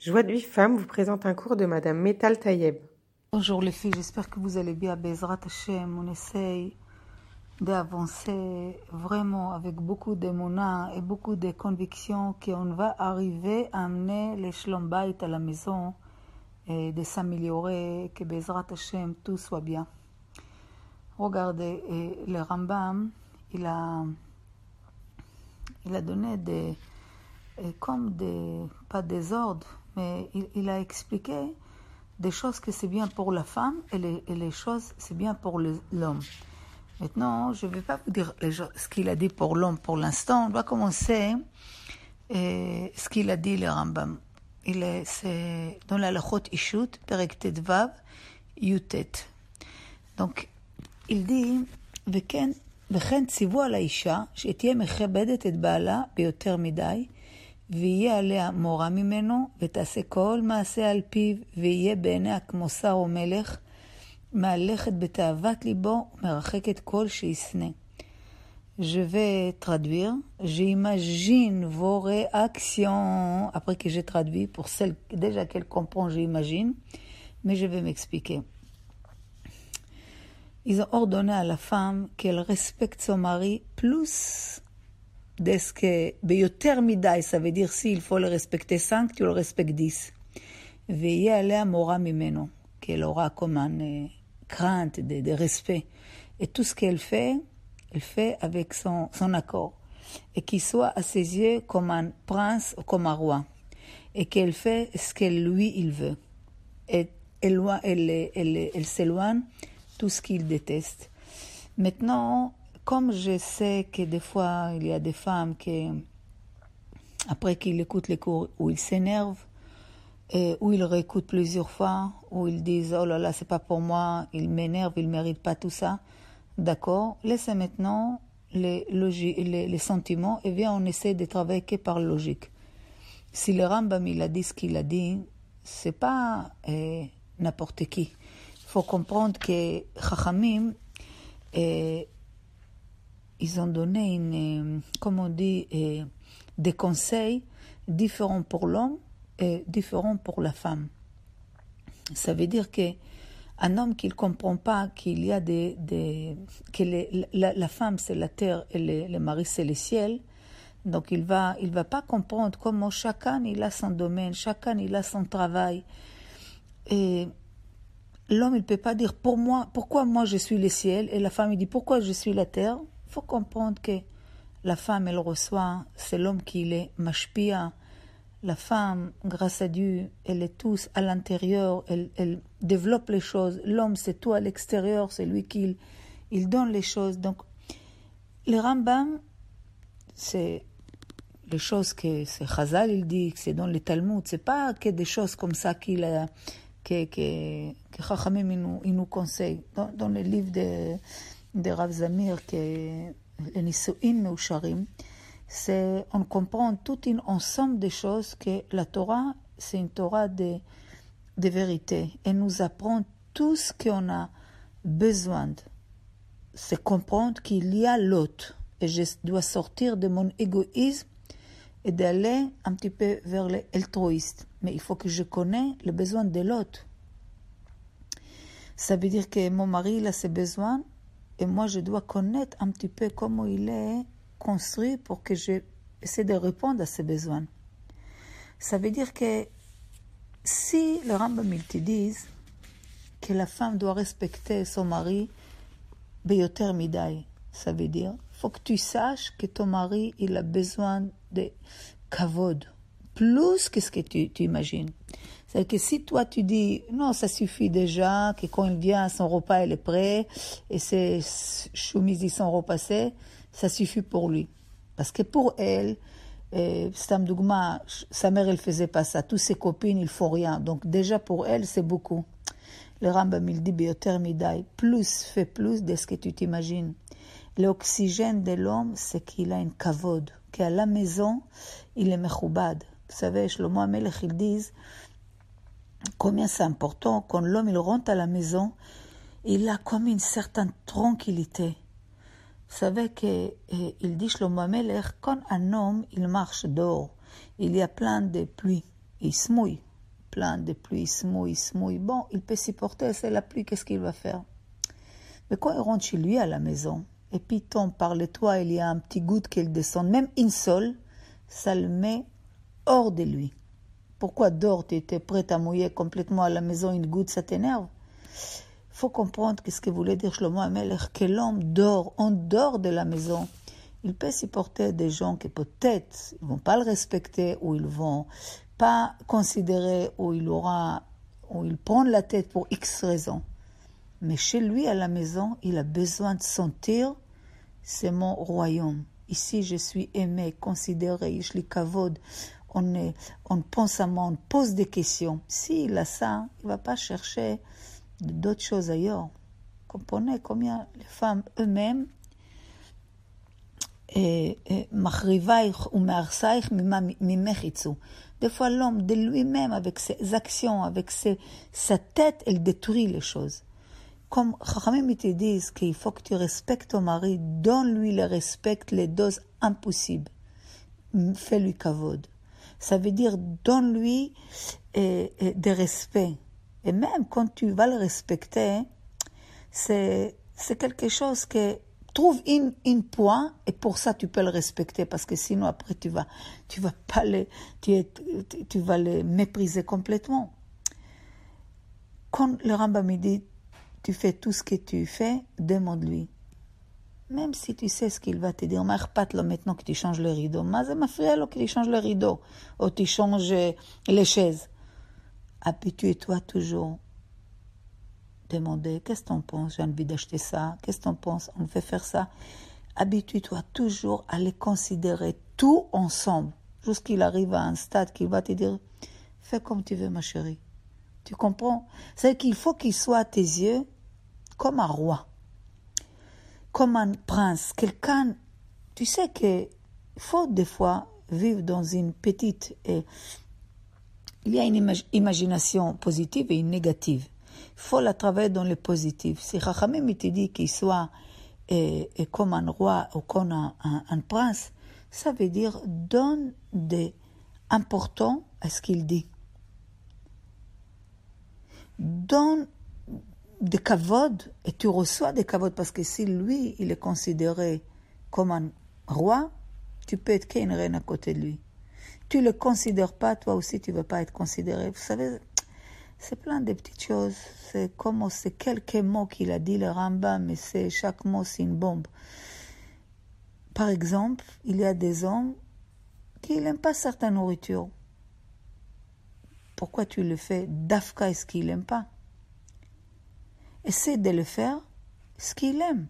Joie de vie femme vous présente un cours de Madame Metal Tayeb. Bonjour les filles, j'espère que vous allez bien. Bezrat Hashem, on essaye d'avancer vraiment avec beaucoup d'émona et beaucoup de convictions qu'on va arriver à amener les Shlom à la maison et de s'améliorer, que Bezrat Hashem, tout soit bien. Regardez, et le Rambam, il a, il a donné des, comme des, pas des ordres, mais il, il, a expliqué des choses que c'est bien pour la femme et les, et les choses c'est bien pour l'homme. Maintenant, je ne vais pas vous dire les, ce qu'il a dit pour l'homme pour l'instant. On va commencer et, ce qu'il a dit le Rambam. Il est, c'est dans la Lachot Ishut, Perek Vav, Yutet. Donc, il dit, וכן, וכן ציוו על האישה שתהיה מכבדת את בעלה ביותר מדי, ויהיה עליה מורה ממנו, ותעשה כל מעשה על פיו, ויהיה בעיניה כמו שר או מלך, מהלכת בתאוות ליבו, ומרחקת כל שישנא. Je vais traduire. J'imagine vos réactions après que j'ai traduit. Pour celles déjà qu'elle comprend, j'imagine. Mais je vais m'expliquer. Ils ont ordonné à la femme qu'elle respecte son mari plus Est-ce que ביותר מדי, ça veut dire s'il faut le respecter 5, tu le respectes 10. ויהיה עליה מורה ממנו, qu'elle aura comme une crainte de, de respect. Et tout ce qu'elle fait, elle fait avec son, son accord. Et qu'il soit à ses yeux comme un prince ou comme un roi. Et qu'elle fait ce qu'elle lui, il veut. Et elle, elle, elle, elle, elle s'éloigne tout ce qu'il déteste. Maintenant, comme je sais que des fois, il y a des femmes qui, après qu'ils écoutent les cours, où ils s'énervent, et où ils réécoutent plusieurs fois, où ils disent Oh là là, c'est pas pour moi, ils m'énervent, ils ne méritent pas tout ça. D'accord Laissez maintenant les, les, sentiments et viens, on essaie de travailler que par logique. Si le Rambam il a dit ce qu'il a dit, c'est pas eh, n'importe qui. Il faut comprendre que Chachamim, eh, ils ont donné, une, comme on dit, des conseils différents pour l'homme et différents pour la femme. Ça veut dire que un homme qui ne comprend pas qu'il y a des, que la, femme c'est la terre et le, mari c'est le ciel, donc il va il va pas comprendre comment chacun il a son domaine, chacun il a son travail. Et l'homme il peut pas dire pour moi pourquoi moi je suis le ciel? Et la femme il dit pourquoi je suis la terre? Faut comprendre que la femme, elle reçoit, c'est l'homme qui est mashpia. La femme, grâce à Dieu, elle est tous à l'intérieur, elle, développe les choses. L'homme, c'est tout à l'extérieur, c'est lui qui il, donne les choses. Donc, le Rambam, c'est les choses que c'est Chazal, il dit, que c'est dans le Talmud. C'est pas que des choses comme ça qu'il a, que, que, que Chachamim, il nous, nous conseille. Dans le livre de de Rav Zamir, que les c'est on comprend tout un ensemble de choses que la Torah, c'est une Torah de, de vérité. Elle nous apprend tout ce qu'on a besoin. C'est comprendre qu'il y a l'autre. Et je dois sortir de mon égoïsme et d'aller un petit peu vers l'altruiste. Mais il faut que je connaisse le besoin de l'autre. Ça veut dire que mon mari il a ses besoins et moi, je dois connaître un petit peu comment il est construit pour que je essaie de répondre à ses besoins. Ça veut dire que si le Rambam il te disent que la femme doit respecter son mari, beyoter midai, ça veut dire faut que tu saches que ton mari il a besoin de kavod, plus que ce que tu, tu imagines. C'est que si toi tu dis non, ça suffit déjà, que quand il vient, son repas il est prêt et ses chemises ils sont repassées, ça suffit pour lui. Parce que pour elle, euh, Stam Dougma, sa mère elle faisait pas ça. Toutes ses copines il faut rien. Donc déjà pour elle c'est beaucoup. Le Rambam il dit midai, plus fait plus de ce que tu t'imagines. L'oxygène de l'homme c'est qu'il a une kavod, qu'à la maison il est mechoubad. Vous savez, Shlomo Amelech ils disent combien c'est important quand l'homme il rentre à la maison, il a comme une certaine tranquillité. Vous savez qu'il eh, dit Shlomo Amelech, quand un homme il marche dehors, il y a plein de pluie, il se mouille, plein de pluie, il se mouille, il se mouille. Bon, il peut supporter, c'est la pluie, qu'est-ce qu'il va faire? Mais quand il rentre chez lui à la maison, et puis tombe par le toit, il y a un petit goutte qu'il descend, même une seule, ça le met hors de lui. Pourquoi dors Tu étais prêt à mouiller complètement à la maison, une goutte, ça t'énerve? Il faut comprendre ce que voulait dire Shlomo Amelech, que l'homme dort, on dort de la maison. Il peut supporter des gens qui peut-être ne vont pas le respecter ou ils vont pas considérer ou il aura ou il prend la tête pour X raisons. Mais chez lui à la maison, il a besoin de sentir c'est mon royaume. Ici, je suis aimé, considéré, je kavod. On, on pense à moi, on pose des questions. S'il a ça, il ne va pas chercher d'autres choses ailleurs. Comprenez combien les femmes eux-mêmes des fois, l'homme de lui-même, avec ses actions, avec ses, sa tête, elle détruit les choses. Comme Chachamim te disent qu'il faut que tu respectes ton mari, donne-lui le respect, les doses impossibles. Fais-lui kavod. Ça veut dire donne-lui eh, eh, des respects. Et même quand tu vas le respecter, c'est, c'est quelque chose que trouve une, une point et pour ça tu peux le respecter parce que sinon après tu vas tu vas pas le, tu, tu vas le mépriser complètement. Quand le Rambam dit tu fais tout ce que tu fais, demande-lui. Même si tu sais ce qu'il va te dire, là maintenant que tu changes le rideau. Mais ça là que tu changes le rideau. Ou tu changes les chaises. Habitue-toi toujours. Demander, qu'est-ce que tu penses? J'ai envie d'acheter ça. Qu'est-ce que tu penses? On fait faire ça. Habitue-toi toujours à les considérer tout ensemble. Jusqu'il arrive à un stade qu'il va te dire, fais comme tu veux ma chérie. Tu comprends? C'est qu'il faut qu'il soit à tes yeux comme un roi, comme un prince, quelqu'un. Tu sais qu'il faut des fois vivre dans une petite. Et il y a une imagination positive et une négative. Il faut la travailler dans le positif. Si Chachamim te dit qu'il soit et, comme un roi ou comme un, un prince, ça veut dire donne des importants à ce qu'il dit donne des kavod et tu reçois des kavod parce que si lui, il est considéré comme un roi, tu peux être qu'une reine à côté de lui. Tu le considères pas, toi aussi, tu ne veux pas être considéré. Vous savez, c'est plein de petites choses. C'est comme c'est quelques mots qu'il a dit le Rambam, mais c'est chaque mot c'est une bombe. Par exemple, il y a des hommes qui n'aiment pas certaines nourritures. Pourquoi tu le fais? d'Afka est-ce qu'il n'aime pas? Essaie de le faire ce qu'il aime.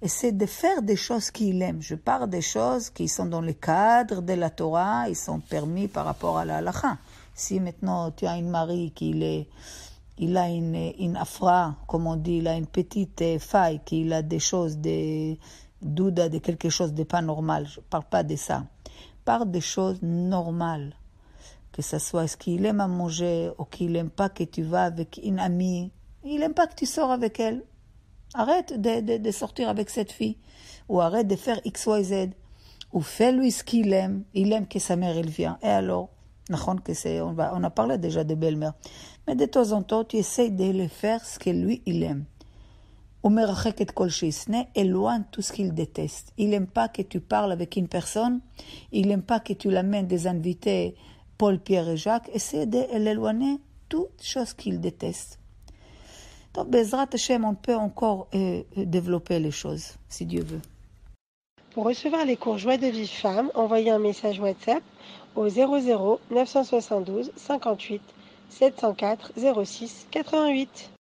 Essaie de faire des choses qu'il aime. Je parle des choses qui sont dans le cadre de la Torah, ils sont permis par rapport à la halakha. Si maintenant tu as une mari qui a une, une afra, comme on dit, il a une petite faille, qu'il a des choses, des doudas, de quelque chose de pas normal. Je ne parle pas de ça. parle des choses normales que ce soit ce qu'il aime à manger ou qu'il n'aime pas que tu vas avec une amie, il n'aime pas que tu sors avec elle. Arrête de, de, sortir avec cette fille, ou arrête de faire X, Y, Z, ou fais-lui ce qu'il aime. Il aime que sa mère, elle vient. Et alors que c'est, on, a parlé déjà de belle-mère. Mais de temps en temps, tu essayes de le faire ce que lui, il aime. éloigne tout ce qu'il déteste. Il n'aime pas que tu parles avec une personne, il n'aime pas que tu l'amènes des invités Paul, Pierre et Jacques essaient de l'éloigner toutes choses qu'ils détestent. Donc, Bezrat Hashem, on peut encore euh, euh, développer les choses, si Dieu veut. Pour recevoir les cours Joie de vie femme, envoyez un message WhatsApp au 00 972 58 704 06 88.